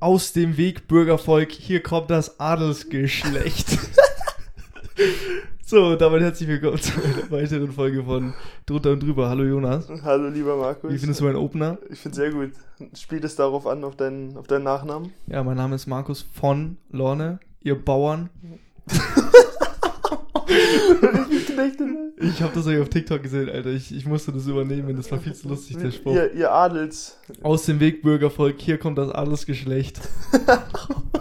Aus dem Weg, Bürgervolk, hier kommt das Adelsgeschlecht. so, damit herzlich willkommen zu einer weiteren Folge von Drunter und Drüber. Hallo Jonas. Hallo lieber Markus. Wie findest du meinen Opener? Ich finde sehr gut. Spielt es darauf an, auf deinen, auf deinen Nachnamen? Ja, mein Name ist Markus von Lorne, ihr Bauern. Ich habe das euch auf TikTok gesehen, Alter. Ich, ich musste das übernehmen. Das war viel zu lustig, der Spruch. Ihr, ihr Adels. Aus dem Weg, Bürgervolk. Hier kommt das Adelsgeschlecht.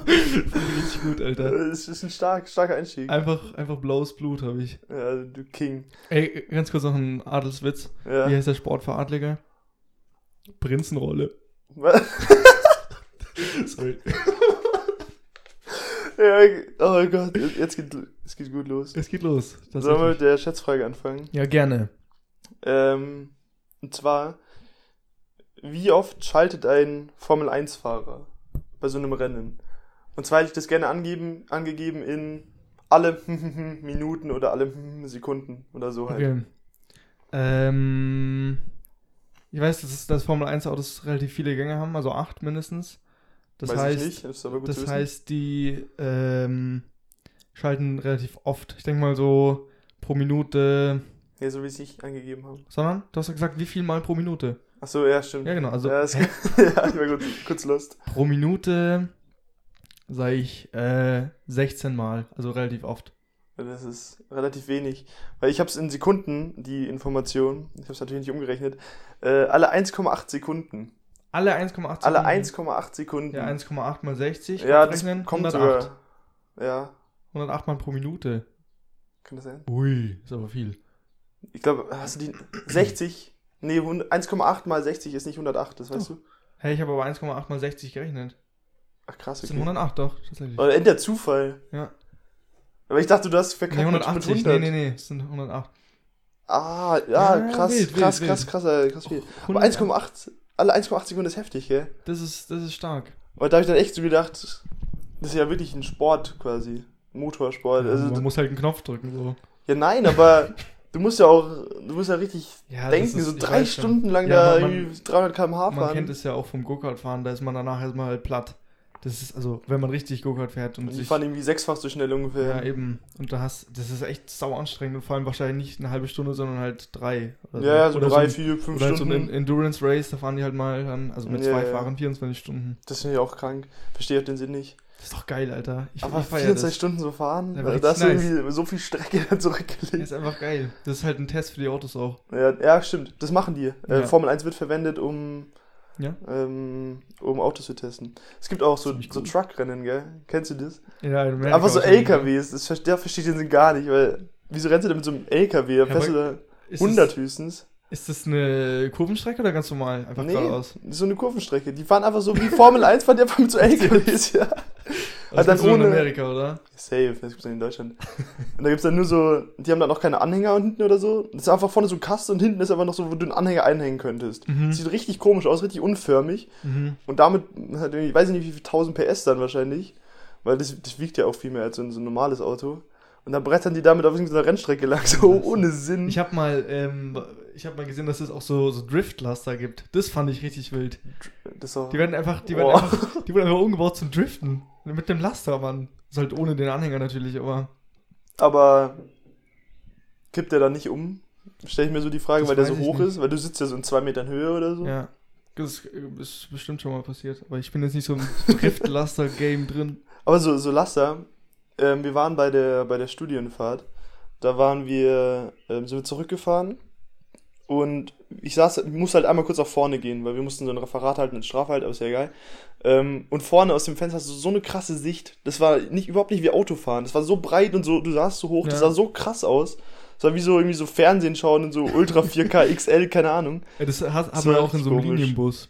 richtig gut, Alter. Es ist ein stark, starker Einstieg. Einfach, einfach blaues Blut habe ich. Ja, du King. Ey, ganz kurz noch ein Adelswitz. Ja. Wie heißt der Sport für Adliger? Prinzenrolle. Was? Sorry. ja, oh Gott, jetzt geht es geht gut los. Es geht los. Sollen wir mit der Schätzfrage anfangen? Ja, gerne. Ähm, und zwar, wie oft schaltet ein Formel-1-Fahrer bei so einem Rennen? Und zwar hätte ich das gerne angeben, angegeben in alle Minuten oder alle Sekunden oder so halt. Okay. Ähm, ich weiß, dass, dass Formel 1 Autos relativ viele Gänge haben, also acht mindestens. Das Weiß heißt, ich nicht, das ist aber gut zu das wissen. heißt, die ähm, schalten relativ oft. Ich denke mal so pro Minute. Ja, so wie sie es angegeben haben. Sondern, du hast ja gesagt, wie viel mal pro Minute? Achso, ja, stimmt. Ja, genau. Also ja, das, ja, ich war kurz, kurz lost. pro Minute sage ich äh, 16 Mal, also relativ oft. Das ist relativ wenig. Weil ich habe es in Sekunden, die Information, ich habe es natürlich nicht umgerechnet, äh, alle 1,8 Sekunden. Alle 1,8 Alle Sekunden. 1,8 Sekunden. Ja, 1,8 mal 60. Ja, das kommt 108. sogar. Ja, 108 mal pro Minute. kann das sein? Ui, ist aber viel. Ich glaube, hast du die 60? Nee, 100 1,8 mal 60 ist nicht 108, das weißt Doch. du? Hey, ich habe aber 1,8 mal 60 gerechnet. Ach krass, Das okay. sind 108 doch, tatsächlich. Oder entweder Zufall. Ja. Aber ich dachte, du hast Nee, verkackt mit- 180. mit Nee, 100. nee, nee, es sind 108. Ah, ja, Ja, krass, wild, krass, wild, krass, wild. krass, krass, krass viel. Aber 100 1,8, alle 1,8 Sekunden ist heftig, gell? Das ist, das ist stark. Aber da habe ich dann echt so gedacht, das ist ja wirklich ein Sport quasi. Motorsport. Ja, Also, man muss halt einen Knopf drücken, so. ja, nein, aber du musst ja auch, du musst ja richtig Ja, denken, ist- so ich drei schon. Stunden lang Ja, da man- irgendwie 300 km/h Man fahren. kennt es ja auch vom Go-Kart-Fahren, da ist man danach erstmal halt platt. Das ist, also, wenn man richtig Go-Kart fährt und die sich, fahren irgendwie sechsfach so schnell ungefähr. Ja, eben. Und da hast, das ist echt sau anstrengend und vor allem wahrscheinlich nicht eine halbe Stunde, sondern halt drei. oder ja, so oder drei, ein- vier, fünf Oder halt so Stunden. ein Endurance Race, da fahren die halt mal dann, also mit Ja, zwei ja. Fahrern 24 Stunden. das finde ich auch krank. Verstehe auch den Sinn nicht. Das ist doch geil, Alter. Ich, Aber ich feier 24 das. Stunden so fahren, Ja, aber da hast richtig irgendwie so viel Strecke dann Das zurückgelegt. ist einfach geil. Das ist halt ein Test für die Autos auch. Ja, ja, stimmt. Das machen die. Äh, Ja. Formel 1 wird verwendet, um, Ja? ähm, um Autos zu testen. Es gibt auch so, so. Truckrennen, gell? Kennst du das? Ja, in Amerika Einfach so LKWs. Das, ver- der versteht den Sinn gar nicht, weil wieso rennst du denn mit so einem LKW? Da fährst du da Ist 100 Das, höchstens. Ist das eine Kurvenstrecke oder ganz normal? Einfach Nee, geradeaus. so eine Kurvenstrecke. Die fahren einfach so wie Formel 1, fahren die einfach mit so LKWs, ja. Das dann nur in ohne- Amerika, oder? Safe, das gibt's nicht in Deutschland. Und da gibt's dann nur so, die haben dann auch keine Anhänger hinten oder so. Das ist einfach vorne so ein Kasten und hinten ist aber noch so, wo du einen Anhänger einhängen könntest. Mhm. Sieht richtig komisch aus, richtig unförmig. Mhm. Und damit hat irgendwie, ich weiß nicht wie viel 1000 PS dann wahrscheinlich. Weil das, das wiegt ja auch viel mehr als so ein, so ein normales Auto. Und dann brettern die damit auf irgendeiner Rennstrecke lang, so ohne Sinn. Ich habe mal, ähm, ich habe mal gesehen, dass es auch so, so Driftlaster gibt. Das fand ich richtig wild. Die werden einfach, die werden einfach, die werden einfach umgebaut zum Driften. Mit dem Laster, Mann. Das ist halt ohne den Anhänger natürlich, aber. Aber kippt der dann nicht um? Stell ich mir so die Frage, Das weil der so hoch nicht. ist, weil du sitzt ja so in zwei Metern Höhe oder so. Ja. Das ist bestimmt schon mal passiert. Aber ich bin jetzt nicht so im Driftlaster-Game drin. Aber so, so Laster, ähm, wir waren bei der, bei der Studienfahrt, da waren wir, ähm, sind wir zurückgefahren und ich saß, ich musste halt einmal kurz nach vorne gehen, weil wir mussten so ein Referat halten in Strafe halt, aber ist ja egal. Ähm, und vorne aus dem Fenster hast du so eine krasse Sicht. Das war nicht, überhaupt nicht wie Autofahren. Das war so breit und so, du saßt so hoch, das Ja. sah so krass aus. Das war wie so irgendwie so Fernsehen schauen und so Ultra 4K XL, keine Ahnung. Ja, das hat, hat Das man auch in so einem komisch. Linienbus.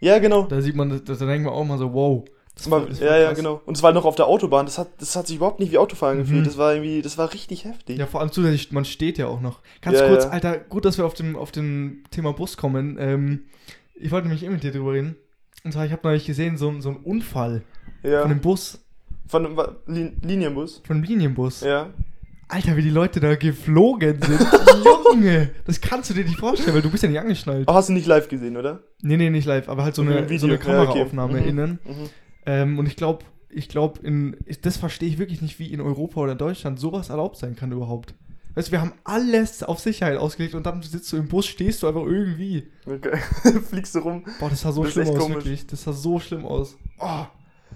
Ja, genau. Da sieht man, das- da denkt man auch mal so, wow. Das war, das ja, ja, krass. genau. Und es war noch auf der Autobahn. Das hat, das hat sich überhaupt nicht wie Autofahren Mhm. gefühlt. Das war irgendwie, das war richtig heftig. Ja, vor allem zusätzlich, man steht ja auch noch. Ganz Ja, kurz, ja. Alter, gut, dass wir auf dem, auf dem Thema Bus kommen. Ähm, ich wollte nämlich eben mit dir drüber reden. Und zwar, ich habe neulich gesehen, so, ein- so einen Unfall Ja. von einem Bus, Von einem Lin Linienbus. von einem Linienbus. Ja. Alter, wie die Leute da geflogen sind. Junge, das kannst du dir nicht vorstellen, weil du bist ja nicht angeschnallt. Aber hast du nicht live gesehen, oder? Nee, nee, nicht live, aber halt so eine, dem so eine Video. Ja, okay. Kameraaufnahme Mhm. innen. Mhm. Ähm, und ich glaube, ich glaube, in das verstehe ich wirklich nicht, wie in Europa oder in Deutschland sowas erlaubt sein kann überhaupt. Weißt du, wir haben alles auf Sicherheit ausgelegt und dann sitzt du im Bus, stehst du einfach irgendwie. Okay. Fliegst du rum. Boah, das sah so Das schlimm aus, komisch. wirklich. Das sah so schlimm aus. Oh,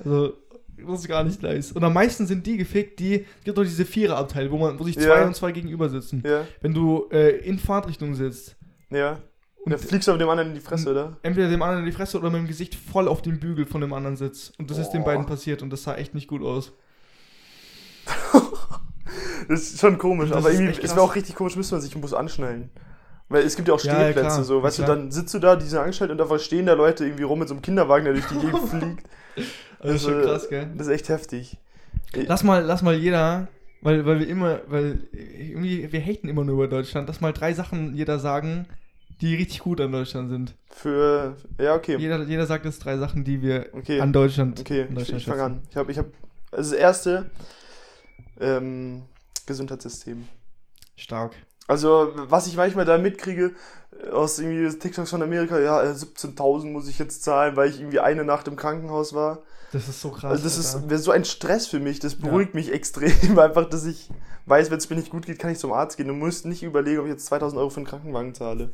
also, das ist gar nicht nice. Und am meisten sind die gefickt, die, es gibt doch diese Viererabteile, wo man, wo sich zwei Ja. und zwei gegenüber sitzen. Ja, Wenn du äh, in Fahrtrichtung sitzt, ja. Und- dann fliegst du auf dem anderen in die Fresse, oder? entweder dem anderen in die Fresse oder mit dem Gesicht voll auf den Bügel von dem anderen sitzt. Und das ist den Boah. beiden passiert und das sah echt nicht gut aus. Das ist schon komisch, Das aber irgendwie, es wäre auch richtig komisch, müsste man sich im Bus anschnallen. Weil es gibt ja auch Ja, ja, Stehplätze, klar. so, weißt Ja, du, dann sitzt du da, die sind angestellt und einfach stehen da Leute irgendwie rum mit so einem Kinderwagen, der durch die Gegend fliegt. Also, das ist schon krass, gell? Das ist echt heftig. Lass mal, lass mal jeder, weil, weil wir immer, weil irgendwie, wir haten immer nur über Deutschland, lass mal drei Sachen jeder sagen, die richtig gut an Deutschland sind. Für, ja, okay. Jeder, jeder sagt jetzt drei Sachen, die wir Okay. an Deutschland, Okay, an ich, Deutschland ich fange schätzen. an. Ich habe, ich habe, also das erste, ähm, Gesundheitssystem. Stark. Also, was ich manchmal da mitkriege, äh, aus irgendwie TikToks von Amerika, ja, äh, 17.000 muss ich jetzt zahlen, weil ich irgendwie eine Nacht im Krankenhaus war. Das ist so krass. Also, das Alter. ist wäre so ein Stress für mich, das Ja. beruhigt mich extrem, einfach, dass ich weiß, wenn es mir nicht gut geht, kann ich zum Arzt gehen und muss nicht überlegen, ob ich jetzt 2000 Euro für einen Krankenwagen zahle.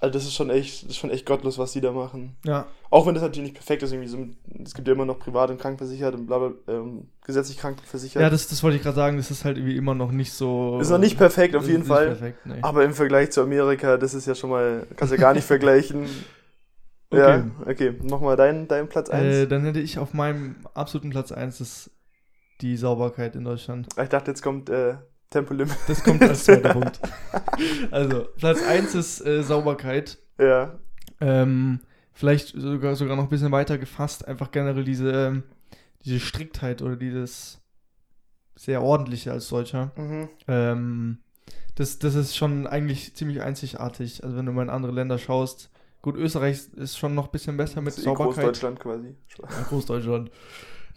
Also, das ist schon echt, das ist schon echt gottlos, was die da machen. Ja, Auch wenn das natürlich nicht perfekt ist, irgendwie so, es gibt ja immer noch privat und krankenversichert und bla, bla ähm, gesetzlich krankenversichert. ja das, das wollte ich gerade sagen, das ist halt irgendwie immer noch nicht so. ist noch nicht perfekt, auf jeden Fall. Perfekt, nee. Aber im Vergleich zu Amerika, das ist ja schon mal, kannst du ja gar nicht vergleichen. Okay. Ja, okay. Nochmal dein, dein Platz 1. Äh, dann hätte ich auf meinem absoluten Platz 1 das, die Sauberkeit in Deutschland. ich dachte, jetzt kommt äh, Tempolimit. Das kommt als zweiter Punkt. Also, Platz 1 ist äh, Sauberkeit. Ja. Ähm, vielleicht sogar, sogar noch ein bisschen weiter gefasst, einfach generell diese, ähm, diese Striktheit oder dieses sehr ordentliche als Deutscher. Mhm. Ähm, das, das ist schon eigentlich ziemlich einzigartig. Also wenn du mal in andere Länder schaust, gut, Österreich ist schon noch ein bisschen besser mit Sauberkeit. Großdeutschland quasi. Ja, Großdeutschland.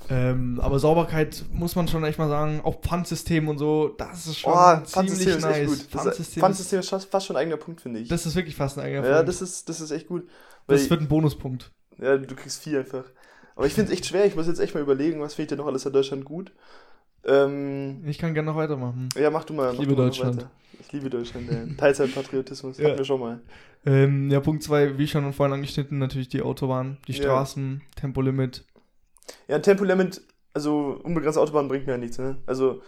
Ähm, aber Sauberkeit muss man schon echt mal sagen, auch Pfandsystem und so, das ist schon Oh, ziemlich Pfandsystem ist nice. gut. Pfandsystem, Pfandsystem ist fast, fast schon ein eigener Punkt, finde ich. das ist wirklich fast ein eigener ja, Punkt. das ist, das ist echt gut. Weil, das wird ein Bonuspunkt. ja, du kriegst vier einfach. Aber ich finde es echt schwer. Ich muss jetzt echt mal überlegen, was finde ich denn noch alles in Deutschland gut. Ähm, Ich kann gerne noch weitermachen. ja, mach du mal. Ich mach liebe Deutschland. Ich liebe Deutschland, ja. Teilzeitpatriotismus, Ja. hatten wir schon mal. Ähm, ja, Punkt 2, wie schon vorhin angeschnitten, natürlich die Autobahn, die Ja. Straßen, Tempolimit. Ja, ein Tempolimit, also unbegrenzte Autobahn bringt mir ja nichts, ne? Also,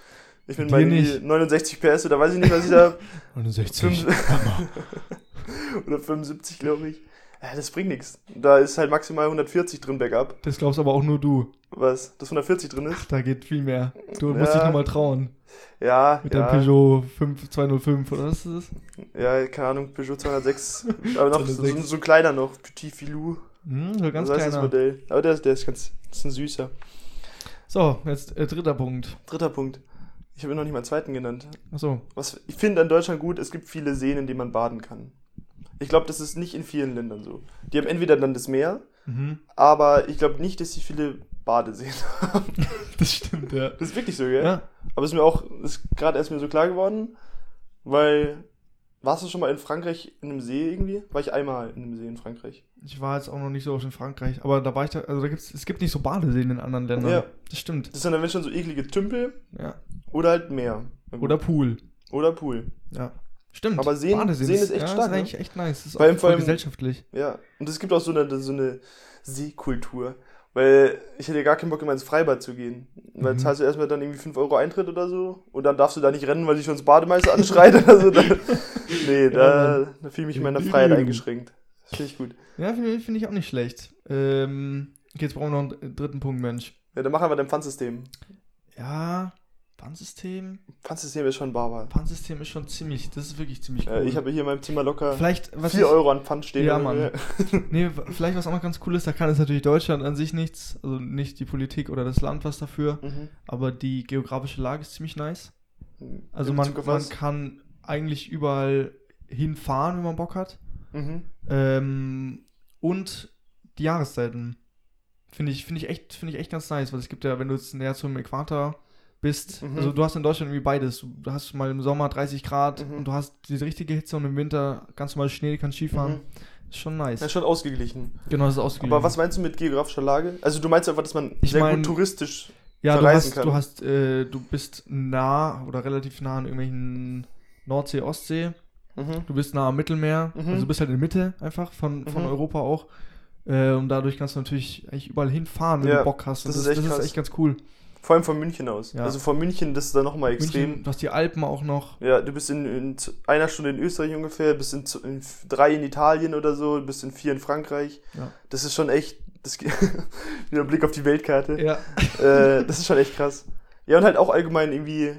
ich bin Dir bei irgendwie nicht. 69 PS oder weiß ich nicht, was ich da. 69. Fünf- oder 75, glaube ich. Ja, das bringt nichts. Da ist halt maximal 140 drin, Backup. Das glaubst aber auch nur du. Was? Dass 140 drin ist? Da geht viel mehr. Du musst Ja. dich nochmal trauen. Ja, Mit ja. deinem Peugeot 5, 205 oder was ist das? Ja, keine Ahnung, Peugeot 206. aber noch so, 206. so ein kleiner noch. Petit Filou. Hm, so ganz so heißt das kleiner. Modell. Aber der, der ist ganz. Das ist ein süßer. So, jetzt äh, dritter Punkt. Dritter Punkt. Ich habe noch nicht mal einen zweiten genannt. Achso. Was ich finde an Deutschland gut, es gibt viele Seen, in denen man baden kann. Ich glaube, das ist nicht in vielen Ländern so. Die haben entweder dann das Meer, Mhm. aber ich glaube nicht, dass sie viele Badeseen haben. Das stimmt, ja. Das ist wirklich so, gell? Ja, Aber ist mir auch, ist gerade erst mir so klar geworden, weil, warst du schon mal in Frankreich in einem See irgendwie? War ich einmal in einem See in Frankreich. Ich war jetzt auch noch nicht so oft in Frankreich, aber da war ich da, also da gibt's, es gibt nicht so Badeseen in anderen Ländern. Ja. Das stimmt. Das sind dann wenn schon so eklige Tümpel Ja. oder halt Meer. Oder Pool. oder Pool. Ja. Stimmt. Aber Seen- Badeseen Seen ist echt ja, stark, Das ist ne? eigentlich echt nice. Das ist Vor allem- auch voll allem- gesellschaftlich. Ja. Und es gibt auch so eine, so eine Seekultur. Weil ich hätte gar keinen Bock, immer ins Freibad zu gehen. Weil Mhm. zahlst du erstmal dann irgendwie 5 Euro Eintritt oder so. Und dann darfst du da nicht rennen, weil dich schon das Bademeister anschreit oder so. Dann, nee, da, da fühle ich mich in meiner Freiheit eingeschränkt. Finde ich gut. Ja, finde find ich auch nicht schlecht. Ähm, okay, jetzt brauchen wir noch einen dritten Punkt, Mensch. Ja, dann machen wir dein Pfandsystem. Ja, Pfandsystem. Pfandsystem ist schon Barbar. Pfandsystem ist schon ziemlich, das ist wirklich ziemlich cool. Äh, ich habe hier in meinem Zimmer locker vielleicht, was 4 ich, Euro an Pfand stehen. Ja, Mann. Nee, vielleicht was auch noch ganz cool ist, da kann es natürlich Deutschland an sich nichts, also nicht die Politik oder das Land was dafür, Mhm. aber die geografische Lage ist ziemlich nice. Also In man, man kann eigentlich überall hinfahren, wenn man Bock hat. Mhm. Ähm, und die Jahreszeiten finde ich, finde ich echt, finde ich echt ganz nice, weil es gibt ja, wenn du jetzt näher zum Äquator bist, Mhm. also du hast in Deutschland irgendwie beides. Du hast mal im Sommer 30 Grad Mhm. und du hast diese richtige Hitze und im Winter ganz normal Schnee, kannst Skifahren. Mhm. Ist schon nice. Das ist schon ausgeglichen. Genau, das ist ausgeglichen. Aber was meinst du mit geografischer Lage? Also du meinst einfach, dass man Ich sehr mein- gut touristisch. ja, du verreisen hast, kann. du hast, äh, du bist nah oder relativ nah an irgendwelchen Nordsee, Ostsee. Mhm. Du bist nah am Mittelmeer. Mhm. Also du bist halt in der Mitte einfach von, von Mhm. Europa auch. Äh, und dadurch kannst du natürlich eigentlich überall hinfahren, wenn Ja, du Bock hast. Und das das, ist echt das ist krass. echt ganz cool. Vor allem von München aus. Ja. Also von München, das ist dann nochmal extrem. München, du hast die Alpen auch noch. Ja, du bist in, in einer Stunde in Österreich ungefähr, bist in, in drei in Italien oder so, bist in vier in Frankreich. Ja. Das ist schon echt, das wieder ein Blick auf die Weltkarte. Ja. Äh, das ist schon echt krass. Ja, und halt auch allgemein irgendwie,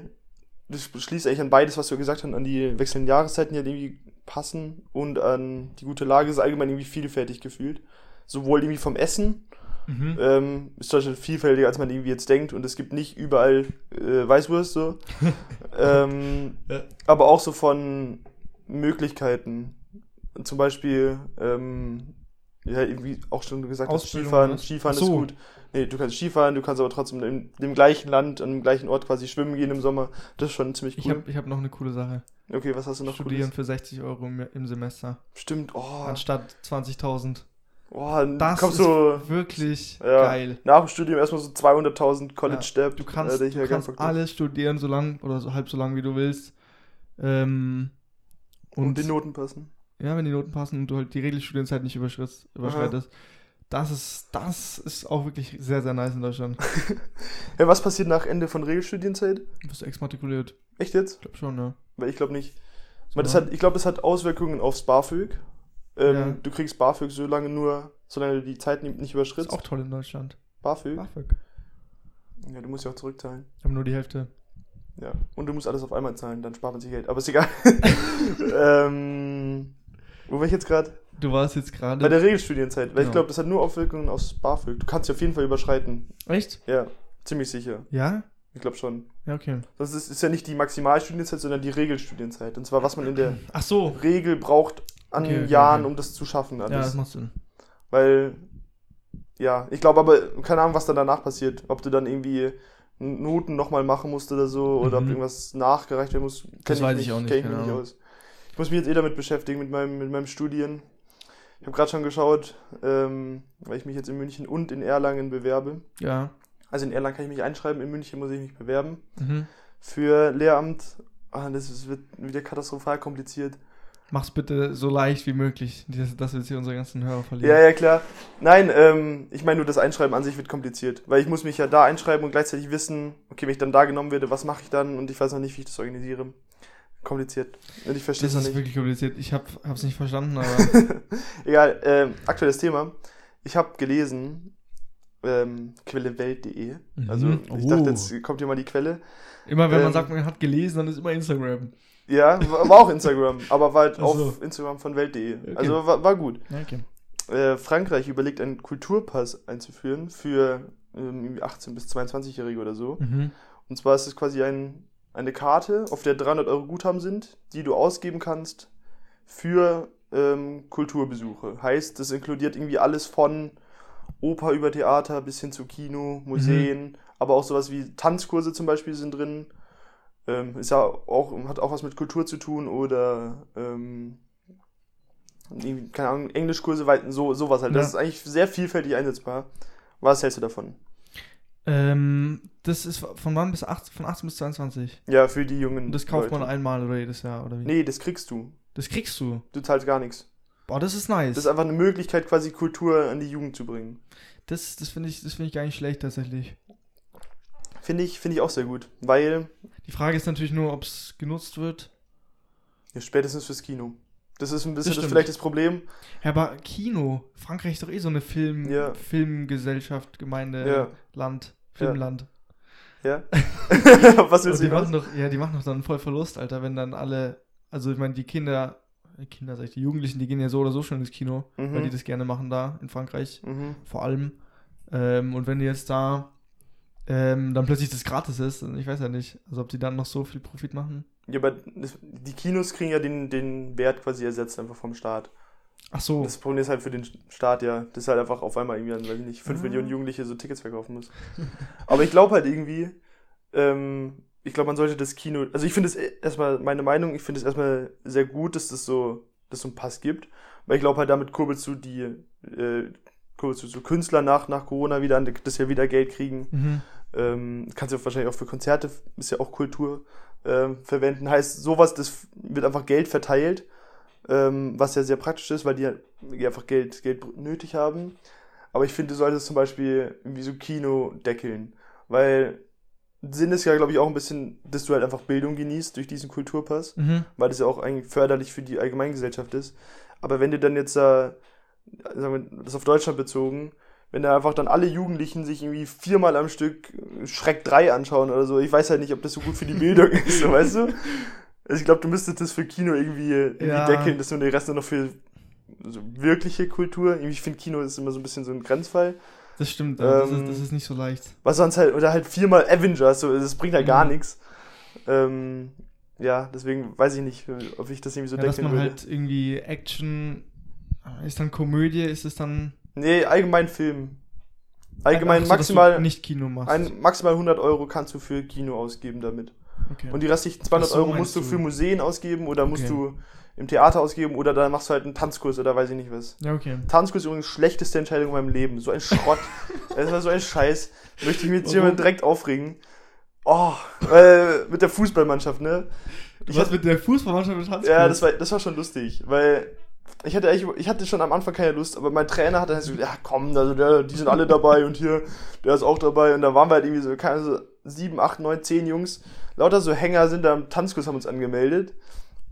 das schließt eigentlich an beides, was du gesagt hast, an die wechselnden Jahreszeiten, die halt irgendwie passen und an die gute Lage, ist allgemein irgendwie vielfältig gefühlt. Sowohl irgendwie vom Essen, Mhm. ähm, ist Deutschland vielfältiger, als man irgendwie jetzt denkt und es gibt nicht überall äh, Weißwurst so. ähm, Ja. aber auch so von Möglichkeiten. Zum Beispiel, ähm, ja, irgendwie auch schon gesagt Skifahren, was? Skifahren so. ist gut. Nee, du kannst Skifahren, du kannst aber trotzdem in dem gleichen Land, an dem gleichen Ort quasi schwimmen gehen im Sommer. Das ist schon ziemlich Ich cool. habe ich hab noch eine coole Sache. okay, was hast du noch Studieren Cooles? für 60 Euro im, im Semester. Stimmt, oh, Anstatt 20.000. oh Das kommst ist du wirklich Ja. geil. nach dem Studium erstmal so 200.000 College Ja, Step. Du kannst, äh, ich du kannst alles studieren, so lang oder so halb so lang wie du willst. Ähm, und und die Noten passen. ja, wenn die Noten passen und du halt die Regelstudienzeit nicht überschreitest. Das ist, das ist auch wirklich sehr, sehr nice in Deutschland. Ja, was passiert nach Ende von Regelstudienzeit? Du bist exmatrikuliert. Echt jetzt? Ich glaube schon, ne? Weil ich glaube nicht. So, das ne? hat, ich glaube, es hat Auswirkungen aufs BAföG. Ähm, Ja. Du kriegst BAföG so lange nur, solange du die Zeit nicht, nicht ist überschrittst. auch toll in Deutschland. BAföG? BAföG. Ja, du musst ja auch zurückzahlen. Ich habe nur die Hälfte. Ja. Und du musst alles auf einmal zahlen, dann spart man sich Geld. Aber ist egal. ähm, wo war ich jetzt gerade? Du warst jetzt Bei gerade. der Regelstudienzeit. Weil ich Genau. glaube, das hat nur Auswirkungen aufs BAföG. Du kannst dich auf jeden Fall überschreiten. Echt? Ja, ziemlich sicher. Ja? Ich glaube schon. Ja, okay. Das ist, ist ja nicht die Maximalstudienzeit, sondern die Regelstudienzeit. Und zwar, was man in der Ach so. Regel braucht an Okay, Jahren, okay. um das zu schaffen. Ja, Alles. das macht Sinn. Weil, ja, ich glaube aber, keine Ahnung, was dann danach passiert. Ob du dann irgendwie Noten nochmal machen musst oder so, oder ob Mhm. irgendwas nachgereicht werden muss. Das weiß ich auch nicht, kenn ich mich keine nicht aus. Ich muss mich jetzt eh damit beschäftigen, mit meinem, mit meinem Studien. Ich habe gerade schon geschaut, ähm, weil ich mich jetzt in München und in Erlangen bewerbe. Ja. Also in Erlangen kann ich mich einschreiben, in München muss ich mich bewerben. Mhm. Für Lehramt, ah, das wird wieder katastrophal kompliziert. Mach's bitte so leicht wie möglich, dass, dass wir jetzt hier unsere ganzen Hörer verlieren. Ja, ja, klar. Nein, ähm, ich meine nur, das Einschreiben an sich wird kompliziert, weil ich muss mich ja da einschreiben und gleichzeitig wissen, okay, wenn ich dann da genommen werde, was mache ich dann und ich weiß noch nicht, wie ich das organisiere. Kompliziert. Und ich verstehe Das es noch ist nicht. wirklich kompliziert. Ich hab, hab's nicht verstanden, aber. Egal, ähm, aktuelles Thema. Ich habe gelesen, ähm, quellewelt.de. Also Mhm. ich Oh. dachte, jetzt kommt hier mal die Quelle. immer wenn man Ähm, sagt, man hat gelesen, dann ist immer Instagram. Ja, war war auch Instagram, aber war halt Ach so. auf Instagram von Welt.de. Okay. Also war, war gut. Okay. Äh, Frankreich überlegt, einen Kulturpass einzuführen für ähm, irgendwie 18- bis 22-Jährige oder so. Mhm. Und zwar ist es quasi ein, eine Karte, auf der 300 Euro Guthaben sind, die du ausgeben kannst für ähm, Kulturbesuche. Heißt, das inkludiert irgendwie alles von Oper über Theater bis hin zu Kino, Museen, aber auch sowas wie Tanzkurse zum Beispiel sind drin. Ähm, ist ja auch, hat auch was mit Kultur zu tun oder ähm, keine Ahnung, Englischkurse, so, sowas halt. Das Ja. ist eigentlich sehr vielfältig einsetzbar. Was hältst du davon? Ähm, das ist von wann bis 18, von 18 bis 22. Ja, für die jungen. Und das kauft man Leute. einmal oder jedes Jahr, oder wie? Nee, das kriegst du. Das kriegst du. Du zahlst gar nichts. Boah, das ist nice. Das ist einfach eine Möglichkeit, quasi Kultur an die Jugend zu bringen. Das, das finde ich, das finde ich gar nicht schlecht tatsächlich. Finde ich, finde ich auch sehr gut. Weil, Die Frage ist natürlich nur, ob es genutzt wird. ja, spätestens fürs Kino. Das ist ein bisschen Das das vielleicht das Problem. Ja, aber Kino. Frankreich ist doch eh so eine Film, Ja. Filmgesellschaft, Gemeinde, Ja. Land, Filmland. Ja. Was willst du die machen doch, ja, die machen doch dann voll Verlust, Alter, wenn dann alle, also ich meine, die Kinder, äh, Kinder sag ich, die Jugendlichen, die gehen ja so oder so schon ins Kino, weil die Mhm. das gerne machen da in Frankreich, Mhm. vor allem. Ähm, und wenn die jetzt da ähm, dann plötzlich das gratis ist, ich weiß ja nicht, also ob die dann noch so viel Profit machen. Ja, aber die Kinos kriegen ja den, den Wert quasi ersetzt einfach vom Staat. Ach so, Das Problem ist halt für den Staat ja, das halt einfach auf einmal irgendwie an, weiß ich nicht, 5 Ah. Millionen Jugendliche so Tickets verkaufen muss. Aber ich glaube halt irgendwie, ähm, ich glaube, man sollte das Kino, also ich finde es erstmal, meine Meinung, ich finde es erstmal sehr gut, dass das so, dass so einen Pass gibt, Weil ich glaube halt, damit kurbelst du die, äh, kurbelst du so Künstler nach, nach Corona wieder an, dass ja wieder Geld kriegen. Mhm. Ähm, kannst du wahrscheinlich auch für Konzerte, ist ja auch Kultur, ähm, verwenden. Heißt, sowas, das wird einfach Geld verteilt, ähm, was ja sehr praktisch ist, weil die, die einfach Geld, Geld nötig haben. Aber ich finde, du solltest zum Beispiel irgendwie so Kino deckeln, weil Sinn ist ja, glaube ich, auch ein bisschen, dass du halt einfach Bildung genießt durch diesen Kulturpass, Mhm. weil das ja auch eigentlich förderlich für die Allgemeingesellschaft ist. Aber wenn du dann jetzt, äh, sagen wir, das auf Deutschland bezogen, wenn da einfach dann alle Jugendlichen sich irgendwie viermal am Stück Schreck 3 anschauen oder so, ich weiß halt nicht, ob das so gut für die Bildung ist, so, weißt du? Also ich glaube, du müsstest das für Kino irgendwie, irgendwie Ja. deckeln, dass du den Rest nur noch für so wirkliche Kultur, ich finde Kino ist immer so ein bisschen so ein Grenzfall. Das stimmt, ja, das, Ähm, ist, das ist nicht so leicht. Was sonst halt, oder halt viermal Avengers, so, das bringt halt gar Mhm. nichts. Ähm, ja, deswegen weiß ich nicht, ob ich das irgendwie so ja, dass deckeln man würde. halt irgendwie Action. Ist dann Komödie, ist es dann. Nee, allgemein Film. Allgemein Ach so, dass du maximal, nicht Kino machst. ein, maximal 100 Euro kannst du für Kino ausgeben damit. okay. Und die restlichen 200 Ach so, Euro musst du für Museen ausgeben oder musst Okay. du im Theater ausgeben oder dann machst du halt einen Tanzkurs oder weiß ich nicht was. ja, okay. Tanzkurs ist übrigens die schlechteste Entscheidung in meinem Leben. So ein Schrott. das war so ein Scheiß. Möchte ich mich jetzt mal direkt aufregen. Oh, äh, mit der Fußballmannschaft, ne? Ich Was hab- mit der Fußballmannschaft mit Hans? Ja, das war, das war schon lustig, weil ich hatte eigentlich, ich hatte schon am Anfang keine Lust, aber mein Trainer hat dann so, ja komm, also der, die sind alle dabei und hier, der ist auch dabei und da waren wir halt irgendwie so, keine, so sieben, acht, neun, zehn Jungs, lauter so Hänger sind da im Tanzkurs, haben uns angemeldet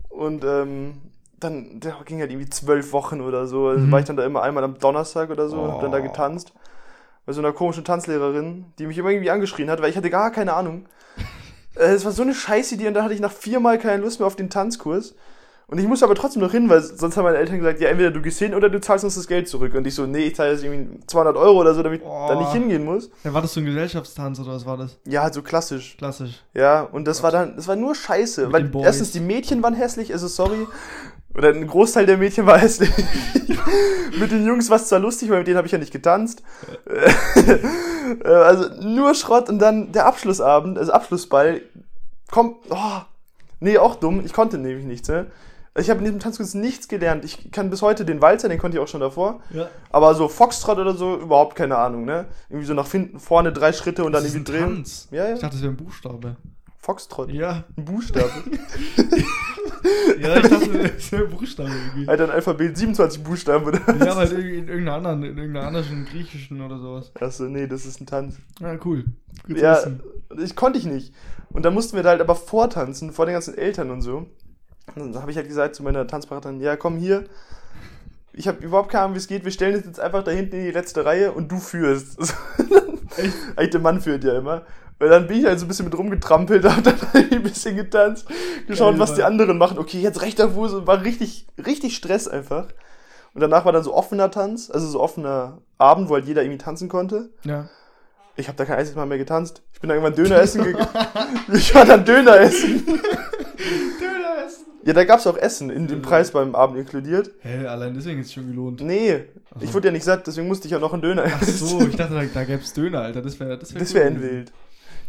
und ähm, dann, der ging halt irgendwie zwölf Wochen oder so, also Mhm. war ich dann da immer einmal am Donnerstag oder so und hab dann da Oh. getanzt bei so einer komischen Tanzlehrerin, die mich immer irgendwie angeschrien hat, weil ich hatte gar keine Ahnung. Äh, Es war so eine Scheißidee und da hatte ich nach viermal keine Lust mehr auf den Tanzkurs. Und ich musste aber trotzdem noch hin, weil sonst haben meine Eltern gesagt, ja, entweder du gehst hin oder du zahlst uns das Geld zurück. Und ich so, nee, ich zahle jetzt irgendwie 200 Euro oder so, damit ich da nicht hingehen muss. Ja, war das so ein Gesellschaftstanz oder was war das? Ja, halt so klassisch. Klassisch. Ja, und das war dann, das war nur Scheiße. Mit weil erstens die Mädchen waren hässlich, also sorry. Oder ein Großteil der Mädchen war hässlich. mit den Jungs war es zwar lustig, weil mit denen habe ich ja nicht getanzt. Äh, also nur Schrott und dann der Abschlussabend, also Abschlussball, kommt, oh, nee, auch dumm, ich konnte nämlich nichts, ne? Ich habe in diesem Tanzkurs nichts gelernt. Ich kann bis heute den Walzer, den konnte ich auch schon davor. Ja. Aber so Foxtrot oder so, überhaupt keine Ahnung, ne? Irgendwie so nach hinten, vorne drei Schritte und dann das ist irgendwie ein drehen. Tanz. Ja, ja. Ich dachte, das wäre ein Buchstabe. Foxtrot. Ja. Ein Buchstabe. Ja, ich dachte, das wäre ein Buchstabe irgendwie. Alter, ein Alphabet, 27 Buchstaben oder Ja, aber halt irgendwie in irgendeiner anderen, in irgendeiner anderen griechischen oder sowas. Achso, nee, das ist ein Tanz. Ja, cool. Gut Ja, wissen. ich konnte ich nicht. Und dann mussten wir da halt aber vortanzen, vor den ganzen Eltern und so. Dann habe ich halt gesagt zu meiner Tanzpartnerin, ja, komm hier. Ich habe überhaupt keine Ahnung, wie es geht. Wir stellen uns jetzt einfach da hinten in die letzte Reihe und du führst. Echt? Eigentlich der Mann führt ja immer. Und dann bin ich halt so ein bisschen mit rumgetrampelt, hab dann halt ein bisschen getanzt, geschaut, Geil, was die Mann. anderen machen. Okay, jetzt rechter Fuß und war richtig, richtig Stress einfach. Und danach war dann so offener Tanz, also so offener Abend, wo halt jeder irgendwie tanzen konnte. Ja. Ich habe da kein einziges Mal mehr getanzt. Ich bin dann irgendwann Döner essen gegangen. ich war dann Döner essen. Ja, da gab's auch Essen in dem Preis beim Abend inkludiert. Hä, allein deswegen ist es schon gelohnt. Nee, Ach so. ich wurde ja nicht satt, deswegen musste ich ja noch einen Döner Ach essen. so, ich dachte, da, da gäbe es Döner, Alter. Das wäre das wär Das cool wäre gewesen. endwild.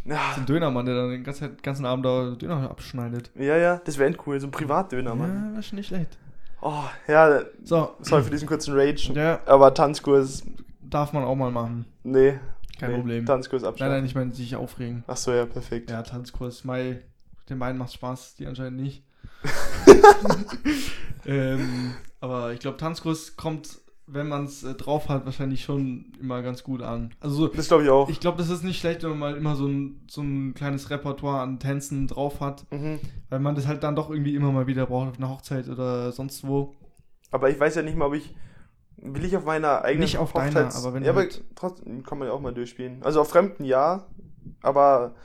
So Ja, ein Dönermann, der dann den ganzen, ganzen Abend da Döner abschneidet. ja, ja das wäre endcool. So ein Privatdöner, Mann. Ja, war schon nicht schlecht. Oh, ja, So, sorry für diesen kurzen Rage. ja, Aber Tanzkurs, darf man auch mal machen. nee. Kein nee, Problem. Tanzkurs Nein, abschaffen. nein, ich meine, sich aufregen. Ach so, ja, perfekt. Ja, Tanzkurs, Mai, den beiden macht Spaß, die anscheinend nicht. ähm, aber ich glaube, Tanzkurs kommt, wenn man es äh, drauf hat, wahrscheinlich schon immer ganz gut an. Also so, Das glaube ich auch. ich glaube, das ist nicht schlecht, wenn man mal immer so ein, so ein kleines Repertoire an Tänzen drauf hat, Mhm. weil man das halt dann doch irgendwie immer mal wieder braucht auf einer Hochzeit oder sonst wo. Aber ich weiß ja nicht mal, ob ich. Will ich auf meiner eigenen Nicht auf deiner, aber wenn Ja, aber halt- trotzdem kann man ja auch mal durchspielen. Also auf Fremden ja, aber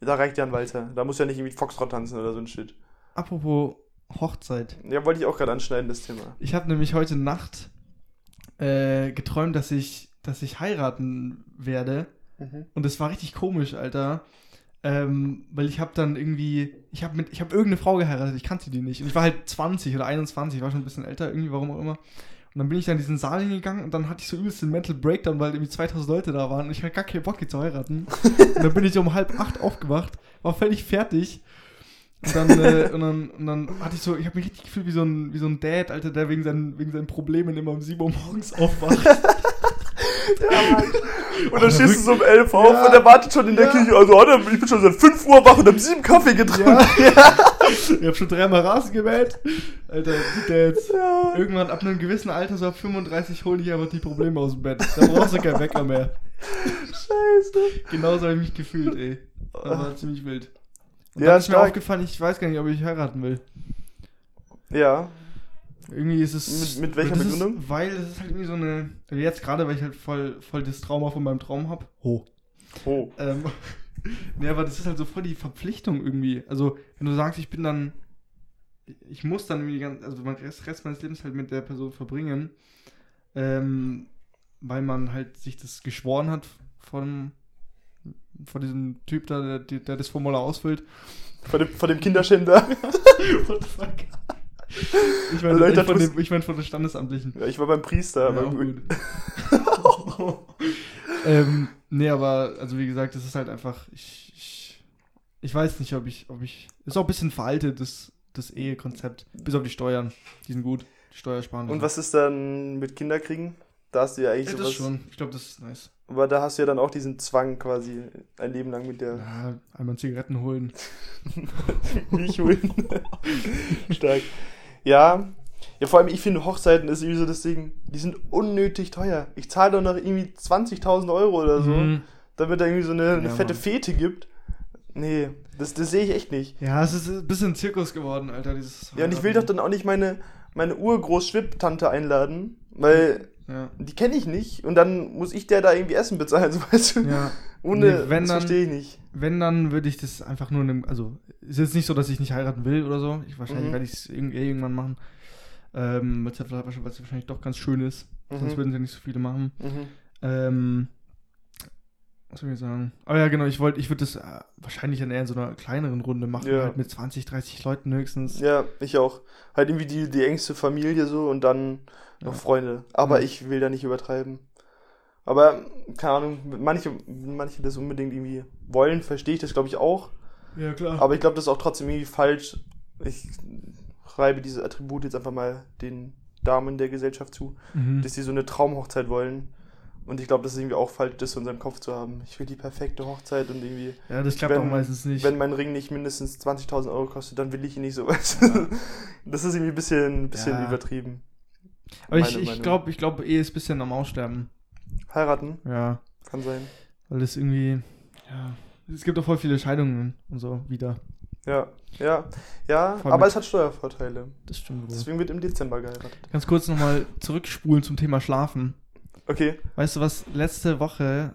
da reicht ja ein Walzer. Da muss ja nicht irgendwie Foxtrot tanzen oder so ein Shit. Apropos Hochzeit. Ja, wollte ich auch gerade anschneiden, das Thema. Ich habe nämlich heute Nacht äh, geträumt, dass ich, dass ich heiraten werde. Und es war richtig komisch, Alter. Ähm, weil ich habe dann irgendwie, ich habe mit, ich habe irgendeine Frau geheiratet, ich kannte die nicht. Und ich war halt 20 oder 21, ich war schon ein bisschen älter, irgendwie, warum auch immer. Und dann bin ich dann in diesen Saal hingegangen und dann hatte ich so übelst den Mental Breakdown, weil irgendwie 2000 Leute da waren und ich hatte gar keinen Bock, die zu heiraten. und dann bin ich um halb acht aufgewacht, war völlig fertig. Und dann, äh, und dann, und dann hatte ich so, ich habe mich richtig gefühlt wie so ein, wie so ein Dad, Alter, der wegen seinen, wegen seinen Problemen immer um 7 Uhr morgens aufwacht. Ja, Mann. Und dann stehst du so um 11 auf Ja. und er wartet schon in der Ja. Küche. Also, ich bin schon seit 5 Uhr wach und hab 7 Kaffee getrunken. Ja. Ich habe schon dreimal Rasen gemäht. Alter, die Dads. Ja. Irgendwann ab einem gewissen Alter, so ab 35, holen die einfach die Probleme aus dem Bett. Da brauchst du keinen Wecker mehr. Scheiße. Genauso habe ich mich gefühlt, ey. Das war ziemlich wild. Und Ja, dann ist mir aufgefallen, ich weiß gar nicht, ob ich heiraten will. Ja. Irgendwie ist es. Mit- mit welcher Begründung? Ist, weil es ist halt irgendwie so eine. also Jetzt gerade, weil ich halt voll, voll das Trauma von meinem Traum habe. Oh. Oh. Ähm, nee, aber das ist halt so voll die Verpflichtung irgendwie. Also, wenn du sagst, ich bin dann. Ich muss dann irgendwie die ganze, also den Rest, Rest meines Lebens halt mit der Person verbringen, ähm, weil man halt sich das geschworen hat von, von diesem Typ da, der, der das Formular ausfüllt. Von dem, von dem Kinderschänder. What the fuck? Ich meine dachte, von, dem- ich mein von der Standesamtlichen. Ja, ich war beim Priester, Ja, gut. ähm, nee, aber, also wie gesagt, das ist halt einfach, ich, ich, ich weiß nicht, ob ich, ob ich, ist auch ein bisschen veraltet, das, das Ehekonzept. Bis auf die Steuern, die sind gut, die Steuersparen. Und was ist dann mit Kinderkriegen? Da hast du ja eigentlich Ja, das sowas. schon, ich glaube, das ist nice. Aber da hast du ja dann auch diesen Zwang quasi ein Leben lang mit der Ja, einmal Zigaretten holen. Milch holen. Stark. Ja. Ja, vor allem, ich finde, Hochzeiten ist irgendwie so das Ding, die sind unnötig teuer. Ich zahle doch noch irgendwie 20.000 Euro oder so, Mhm. damit da irgendwie so eine, eine Ja, fette Mann. Fete gibt. Nee, das, das sehe ich echt nicht. Ja, es ist ein bisschen Zirkus geworden, Alter, dieses Ja, und ich will doch dann auch nicht meine, meine Urgroß-Schwipp-Tante einladen, weil Ja. die kenne ich nicht und dann muss ich der da irgendwie Essen bezahlen, so weißt du. Ja, Ohne, Nee, wenn das verstehe ich nicht. wenn, dann würde ich das einfach nur in einem, also ist jetzt nicht so, dass ich nicht heiraten will oder so. Ich wahrscheinlich Mhm. werde ich es eh irgendwann machen. Ähm, weil es ja wahrscheinlich doch ganz schön ist. Sonst Mhm. würden sie nicht so viele machen. Mhm. Ähm, was soll ich sagen? Oh ja, genau, ich wollte, ich würde das äh, wahrscheinlich dann eher in so einer kleineren Runde machen, Ja. halt mit 20, 30 Leuten höchstens. Ja, ich auch. Halt irgendwie die, die engste Familie so und dann noch Ja. Freunde. Aber Ja. ich will da nicht übertreiben. Aber, keine Ahnung, manche, manche das unbedingt irgendwie wollen, verstehe ich das, glaube ich, auch. Ja, klar. Aber ich glaube, das ist auch trotzdem irgendwie falsch. Ich schreibe diese Attribute jetzt einfach mal den Damen der Gesellschaft zu, mhm. dass sie so eine Traumhochzeit wollen. Und ich glaube, das ist irgendwie auch falsch, das in seinem Kopf zu haben. Ich will die perfekte Hochzeit und irgendwie, Ja, das klappt wenn- auch meistens nicht. wenn mein Ring nicht mindestens 20.000 Euro kostet, dann will ich ihn nicht so. Ja. Das ist irgendwie ein bisschen, ein bisschen Ja. übertrieben. Aber ich, meine ich Meinung. glaube, ich glaube, Ehe ist ein bisschen am Aussterben. Heiraten Ja. kann sein. Weil das irgendwie, ja. Es gibt auch voll viele Scheidungen und so wieder. Ja, ja, ja, Voll aber mit- es hat Steuervorteile. Das stimmt wohl. Deswegen wird im Dezember geheiratet. Ganz kurz nochmal zurückspulen zum Thema Schlafen. Okay. Weißt du, was letzte Woche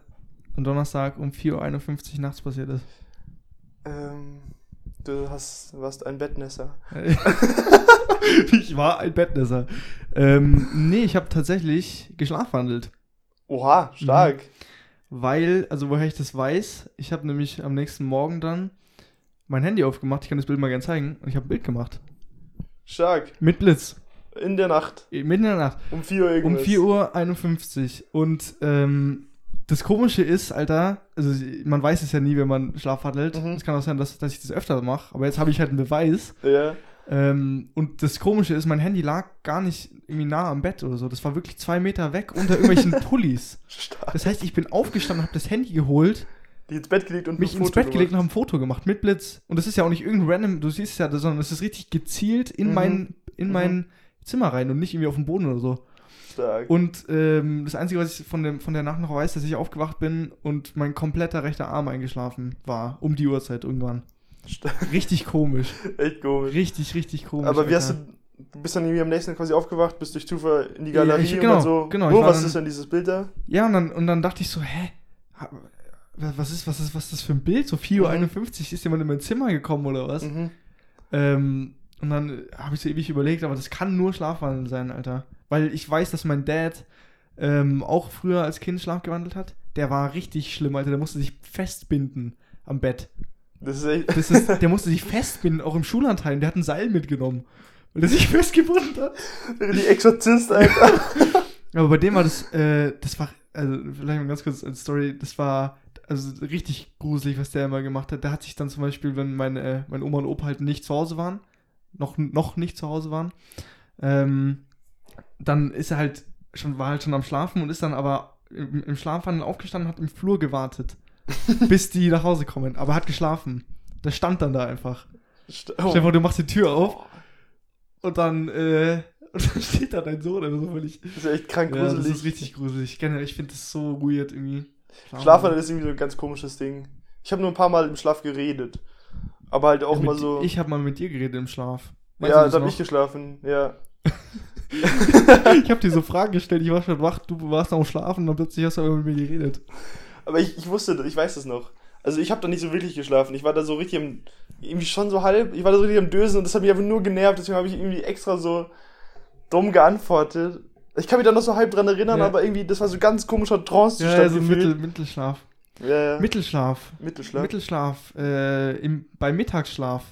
am Donnerstag um 4.51 Uhr nachts passiert ist? Ähm, du hast, warst ein Bettnässer. ich war ein Bettnässer. Ähm, nee, ich habe tatsächlich geschlafwandelt. Oha, stark. Weil, also woher ich das weiß, ich habe nämlich am nächsten Morgen dann mein Handy aufgemacht. Ich kann das Bild mal gerne zeigen. Und ich habe ein Bild gemacht. Stark. Mit Blitz. In der Nacht. Mitten in der Nacht. Um 4 Uhr Um irgendwas. 4.51 Uhr. Und ähm, das Komische ist, Alter, also man weiß es ja nie, wenn man schlafwandelt. Mhm. Es kann auch sein, dass, dass ich das öfter mache. Aber jetzt habe ich halt einen Beweis. Ja. Ähm, und das Komische ist, mein Handy lag gar nicht irgendwie nah am Bett oder so. Das war wirklich zwei Meter weg unter irgendwelchen Pullis. Stark. Das heißt, ich bin aufgestanden, habe das Handy geholt, Die ins Bett gelegt und mich ins Bett gelegt und gemacht. habe ein Foto gemacht mit Blitz. Und das ist ja auch nicht irgendein random, du siehst es ja, sondern es ist richtig gezielt in Mhm. mein, in Mhm. mein Zimmer rein und nicht irgendwie auf dem Boden oder so. Stark. Und ähm, das Einzige, was ich von, dem, von der Nacht noch weiß, dass ich aufgewacht bin und mein kompletter rechter Arm eingeschlafen war. Um die Uhrzeit irgendwann. Stark. Richtig komisch. Echt komisch. Richtig, richtig komisch. Aber wie hast Alter. du, du bist dann irgendwie am nächsten Tag quasi aufgewacht, bist durch Zufall in die Ja, Galerie ich- und genau, dann so, genau, ich oh, was dann- ist denn dieses Bild da? Ja, und dann, und dann dachte ich so, hä? Was ist, was ist, was ist das für ein Bild? So 4.51 Uhr ist jemand in mein Zimmer gekommen oder was? Mhm. Ähm, und dann habe ich so ewig überlegt, aber das kann nur Schlafwandeln sein, Alter. Weil ich weiß, dass mein Dad ähm, auch früher als Kind schlafgewandelt hat. Der war richtig schlimm, Alter. Der musste sich festbinden am Bett. Das ist echt. Das ist, der musste sich festbinden, auch im Schullandheim. Der hat ein Seil mitgenommen. Weil er sich festgebunden hat. Die Exorzist, Alter. Aber bei dem war das, äh, das war, also vielleicht mal ganz kurz als Story, das war, Also richtig gruselig, was der immer gemacht hat. Der hat sich dann zum Beispiel, wenn meine, äh, meine Oma und Opa halt nicht zu Hause waren, noch, noch nicht zu Hause waren, ähm, dann ist er halt schon, war halt schon am Schlafen und ist dann aber im, im Schlafwandel aufgestanden und hat im Flur gewartet, bis die nach Hause kommen. Aber hat geschlafen. Der stand dann da einfach. St dir vor, du machst die Tür auf und dann, äh, und dann steht da dein Sohn oder so völlig. Das ist echt krank Ja, gruselig. das ist richtig gruselig. Generell, ich finde das so weird irgendwie. Schlafwandel ist irgendwie so ein ganz komisches Ding. Ich habe nur ein paar Mal im Schlaf geredet. Aber halt auch Ja, mal so. Ich habe mal mit dir geredet im Schlaf. Weißt ja, das da hab noch? ich geschlafen, ja. ich habe dir so Fragen gestellt, ich war schon wach, du warst noch am Schlafen und dann plötzlich hast du aber mit mir geredet. Aber ich, ich wusste, das, ich weiß es noch. Also ich habe da nicht so wirklich geschlafen. Ich war da so richtig am, irgendwie schon so halb, ich war da so richtig am Dösen und das hat mich einfach nur genervt, deswegen habe ich irgendwie extra so dumm geantwortet. Ich kann mich da noch so halb dran erinnern, Ja. aber irgendwie, das war so ganz komischer Trance-Zustand Ja, ja, so. Mittel, Mittelschlaf. Ja, ja. Mittelschlaf. Mittelschlaf. Mittelschlaf. Äh, im, beim Mittagsschlaf.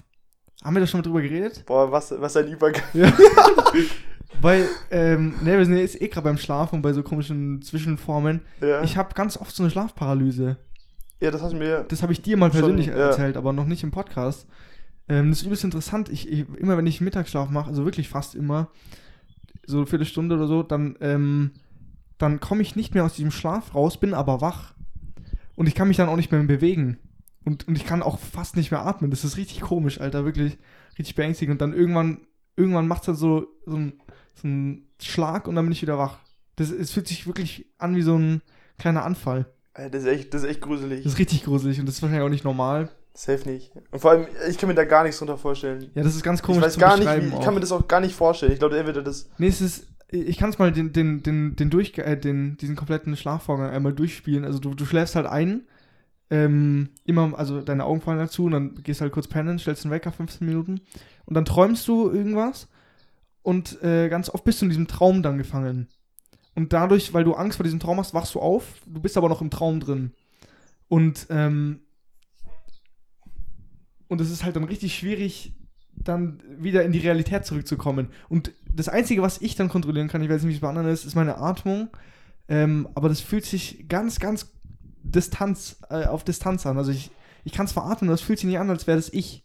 Haben wir da schon mal drüber geredet? Boah, was, was ein Übergang. Ja. Weil, ähm, ne, wir sind jetzt eh gerade beim Schlafen und bei so komischen Zwischenformen. Ja, Ich habe ganz oft so eine Schlafparalyse. ja das hast du mir. Das habe ich dir mal Schon, persönlich ja. erzählt, aber noch nicht im Podcast. Ähm, das ist übelst interessant. Ich, ich, immer wenn ich Mittagsschlaf mache, also wirklich fast immer, so eine Viertelstunde oder so, dann, ähm, dann komme ich nicht mehr aus diesem Schlaf raus, bin aber wach. Und ich kann mich dann auch nicht mehr bewegen. Und, und ich kann auch fast nicht mehr atmen. Das ist richtig komisch, Alter. Wirklich richtig beängstigend. Und dann irgendwann, irgendwann macht es dann so, so, ein, so ein Schlag und dann bin ich wieder wach. Das, es fühlt sich wirklich an wie so ein kleiner Anfall. Das ist echt, das ist echt gruselig. Das ist richtig gruselig und das ist wahrscheinlich auch nicht normal. Safe nicht. Und vor allem, ich kann mir da gar nichts drunter vorstellen. Ja, das ist ganz Ich komisch weiß zum gar nicht, wie, ich kann mir das auch gar nicht vorstellen. Ich glaube, entweder das. Nee, es ist, ich kann es mal den, den, den, den, durch, äh, den, diesen kompletten Schlafvorgang einmal durchspielen. Also du, du schläfst halt ein, ähm, immer, also deine Augen fallen dazu und dann gehst halt kurz pennen, stellst den Wecker 15 Minuten und dann träumst du irgendwas und äh, ganz oft bist du in diesem Traum dann gefangen. Und dadurch, weil du Angst vor diesem Traum hast, wachst du auf, du bist aber noch im Traum drin. Und, ähm, und es ist halt dann richtig schwierig, dann wieder in die Realität zurückzukommen. Und das Einzige, was ich dann kontrollieren kann, ich weiß nicht, wie es bei anderen ist, ist meine Atmung. Ähm, aber das fühlt sich ganz, ganz Distanz, äh, auf Distanz an. Also ich, ich kann zwar atmen, aber es fühlt sich nicht an, als wäre das ich.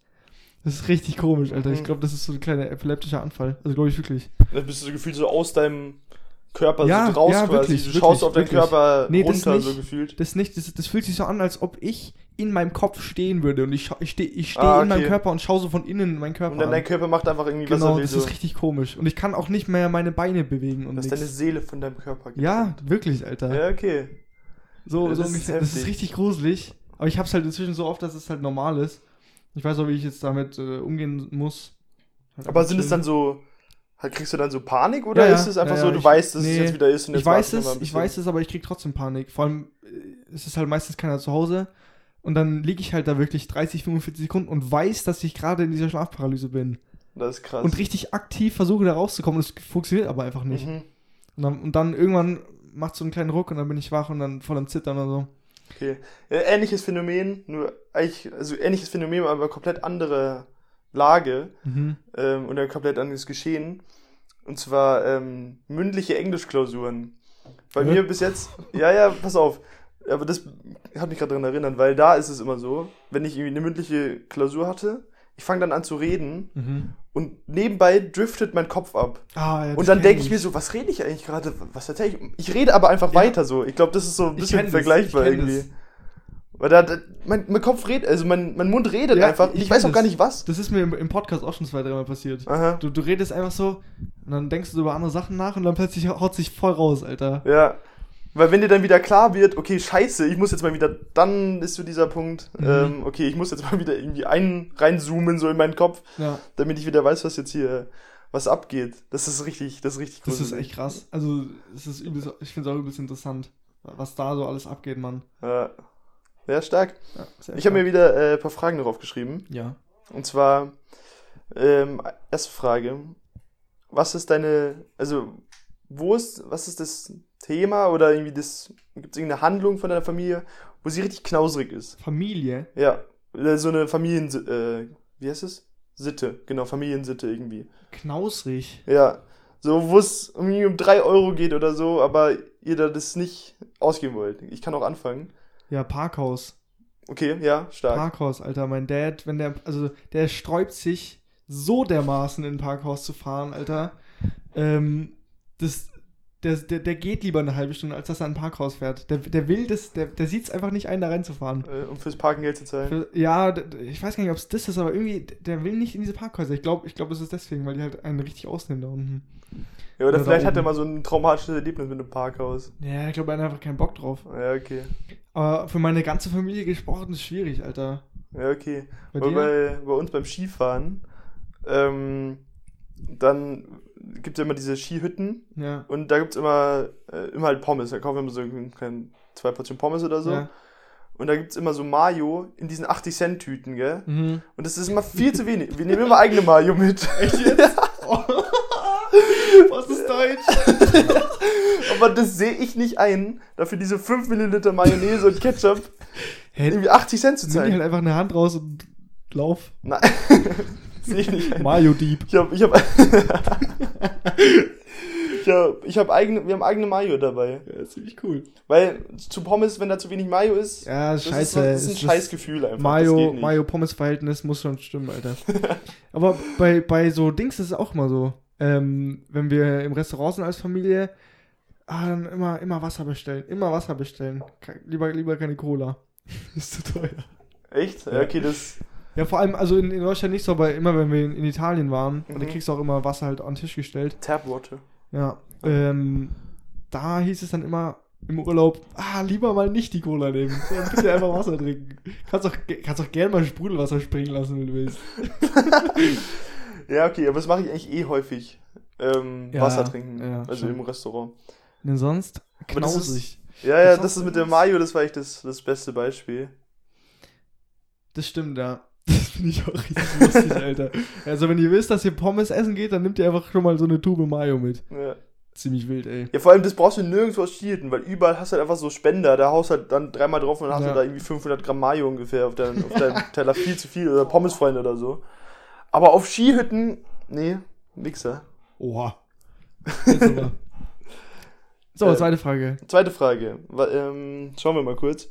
Das ist richtig komisch, Alter. Ich Mhm. glaube, das ist so ein kleiner epileptischer Anfall. Also glaube ich wirklich. Da bist du so gefühlt so aus deinem Körper Ja, so raus ja, quasi. wirklich, du wirklich, schaust auf deinen wirklich. Körper Nee, das runter, nicht. so gefühlt. Das nicht, das, das fühlt sich so an, als ob ich in meinem Kopf stehen würde. Und ich, ich stehe ich steh Ah, in meinem okay. Körper und schaue so von innen in meinen Körper Und dann an. dein Körper macht einfach irgendwie, was Genau, er will. das So. ist richtig komisch. Und ich kann auch nicht mehr meine Beine bewegen und Dass nix. deine Seele von deinem Körper geht. Ja, wirklich, Alter. Ja, okay. So, Ja, so das ist. Das ist richtig gruselig. Aber ich hab's halt inzwischen so oft, dass es halt normal ist. Ich weiß auch, wie ich jetzt damit äh, umgehen muss. Halt Aber sind es dann so. halt, Kriegst du dann so Panik oder Ja, ist es einfach Ja, so, du ich- weißt, dass es nee. jetzt wieder ist und jetzt Ich weiß es, ich weiß es, aber ich krieg trotzdem Panik. Vor allem, äh, es ist halt meistens keiner zu Hause. Und dann liege ich halt da wirklich 30, 45 Sekunden und weiß, dass ich gerade in dieser Schlafparalyse bin. Das ist krass. Und richtig aktiv versuche da rauszukommen. Das funktioniert aber einfach nicht. Mhm. Und, dann, und dann irgendwann macht so einen kleinen Ruck und dann bin ich wach und dann voll am Zittern oder so. Okay. Ja, ähnliches Phänomen, nur eigentlich, also ähnliches Phänomen, aber komplett andere Lage Mhm. ähm, und ein komplett anderes Geschehen. Und zwar ähm, mündliche Englischklausuren. Bei Hä? mir bis jetzt, ja, ja, pass auf. Aber das hat mich gerade daran erinnert, weil da ist es immer so, wenn ich irgendwie eine mündliche Klausur hatte, ich fange dann an zu reden Mhm. und nebenbei driftet mein Kopf ab. Ah, ja, das Und dann denke ich mir so, was rede ich eigentlich gerade? Was erzähle ich? Ich rede aber einfach Ja. weiter so. Ich glaube, das ist so ein bisschen das, vergleichbar ich kenn irgendwie. das. Weil da, da mein, mein Kopf redet, also mein, mein Mund redet Ja, einfach. ich Ich, weiß auch gar das. nicht was. Das ist mir im, im Podcast auch schon zwei, dreimal passiert. Aha. Du, du redest einfach so und dann denkst du über andere Sachen nach und dann plötzlich haut sich voll raus, Alter. Ja. Weil wenn dir dann wieder klar wird, okay, scheiße, ich muss jetzt mal wieder, dann ist so dieser Punkt, Mhm. ähm, okay, ich muss jetzt mal wieder irgendwie ein, reinzoomen, so in meinen Kopf, Ja, damit ich wieder weiß, was jetzt hier, was abgeht. Das ist richtig, das ist richtig das ist echt krass. Also, es ist übelst, ich finde es auch übelst interessant, was da so alles abgeht, Mann. Ja. ja, stark. Ja, Ich habe mir wieder äh, ein paar Fragen darauf geschrieben. Ja. Und zwar, ähm, erste Frage. Was ist deine, also, wo ist, was ist das Thema oder irgendwie das, gibt es irgendeine Handlung von deiner Familie, wo sie richtig knausrig ist? Familie. Ja, äh, so eine Familien, äh, wie heißt es? Sitte, genau, Familiensitte irgendwie. Knausrig. Ja, so, wo es irgendwie um drei Euro geht oder so, aber ihr da das nicht ausgeben wollt. Ich kann auch anfangen. Ja, Parkhaus. Okay, ja, stark. Parkhaus, Alter. Mein Dad, wenn der, also der sträubt sich so dermaßen in ein Parkhaus zu fahren, Alter. Ähm, das, der, der, der geht lieber eine halbe Stunde, als dass er ein Parkhaus fährt. Der, der will das, der, der sieht es einfach nicht ein, da reinzufahren. Äh, um fürs Parken Geld zu zahlen. Für, ja, ich weiß gar nicht, ob es das ist, aber irgendwie, der will nicht in diese Parkhäuser. Ich glaube, ich glaub, es ist deswegen, weil die halt einen richtig ausnehmen da unten. Ja, oder Oder vielleicht hat er mal so ein traumatisches Erlebnis mit einem Parkhaus. Ja, ich glaube, er hat einfach keinen Bock drauf. Ja, okay. Aber für meine ganze Familie gesprochen ist schwierig, Alter. Ja, okay. Bei bei, bei uns beim Skifahren, ähm, dann gibt es ja immer diese Skihütten Ja. und da gibt es immer, äh, immer halt Pommes. Da kaufen wir immer so ein- kein, zwei Portionen Pommes oder so. Ja. Und da gibt es immer so Mayo in diesen 80-Cent-Tüten, gell? Mhm. Und das ist immer viel zu wenig. Wir nehmen immer eigene Mayo mit. Echt jetzt? Was ist Deutsch? Aber das sehe ich nicht ein, dafür diese 5 Milliliter Mayonnaise und Ketchup Hä, irgendwie 80 Cent zu nimm die zahlen. halt einfach eine Hand raus und lauf. Nein, ein. Mayo-Dieb. Ich habe, ich habe, ich habe, ich habe eigene, wir haben eigene Mayo dabei. Ja, ist ziemlich cool. Weil zu Pommes, wenn da zu wenig Mayo ist, Ja, das, scheiße. ist, das ist ein Scheißgefühl einfach. Mayo, geht nicht. Mayo-Pommes-Verhältnis muss schon stimmen, Alter. Aber bei, bei so Dings ist es auch immer so. Ähm, wenn wir im Restaurant sind als Familie, ah, dann immer, immer Wasser bestellen. Immer Wasser bestellen. Lieber, lieber keine Cola. ist zu teuer. Echt? Ja. okay, das. Ja, vor allem, also in, in Deutschland nicht so, aber immer wenn wir in, in Italien waren, Mhm. da kriegst du auch immer Wasser halt an den Tisch gestellt. Tapwater. Ja. Ähm, da hieß es dann immer im Urlaub, ah, lieber mal nicht die Cola nehmen. sondern Bitte einfach Wasser trinken. Kannst auch, kannst auch gerne mal Sprudelwasser springen lassen, wenn du willst. Ja, okay, aber das mache ich eigentlich eh häufig. Ähm, Ja, Wasser trinken. ja, also schon. im Restaurant. Denn sonst knausig. Ja, ja, Das das ist mit was? Mayo, das war echt das, das beste Beispiel. Das stimmt, ja. Das finde ich auch richtig lustig, Alter. Also, wenn ihr wisst, dass ihr Pommes essen geht, dann nehmt ihr einfach schon mal so eine Tube Mayo mit. Ja. Ziemlich wild, ey. ja, vor allem, das brauchst du nirgendwo aus Skieten, weil überall hast du halt einfach so Spender, da haust halt dann dreimal drauf und dann hast Ja. du da irgendwie 500 Gramm Mayo ungefähr auf deinem auf deinem Teller, viel zu viel, oder Pommesfreunde oder so. Aber auf Skihütten, nee, nixer. Oha. So, Äh, zweite Frage. Zweite Frage, ähm, schauen wir mal kurz.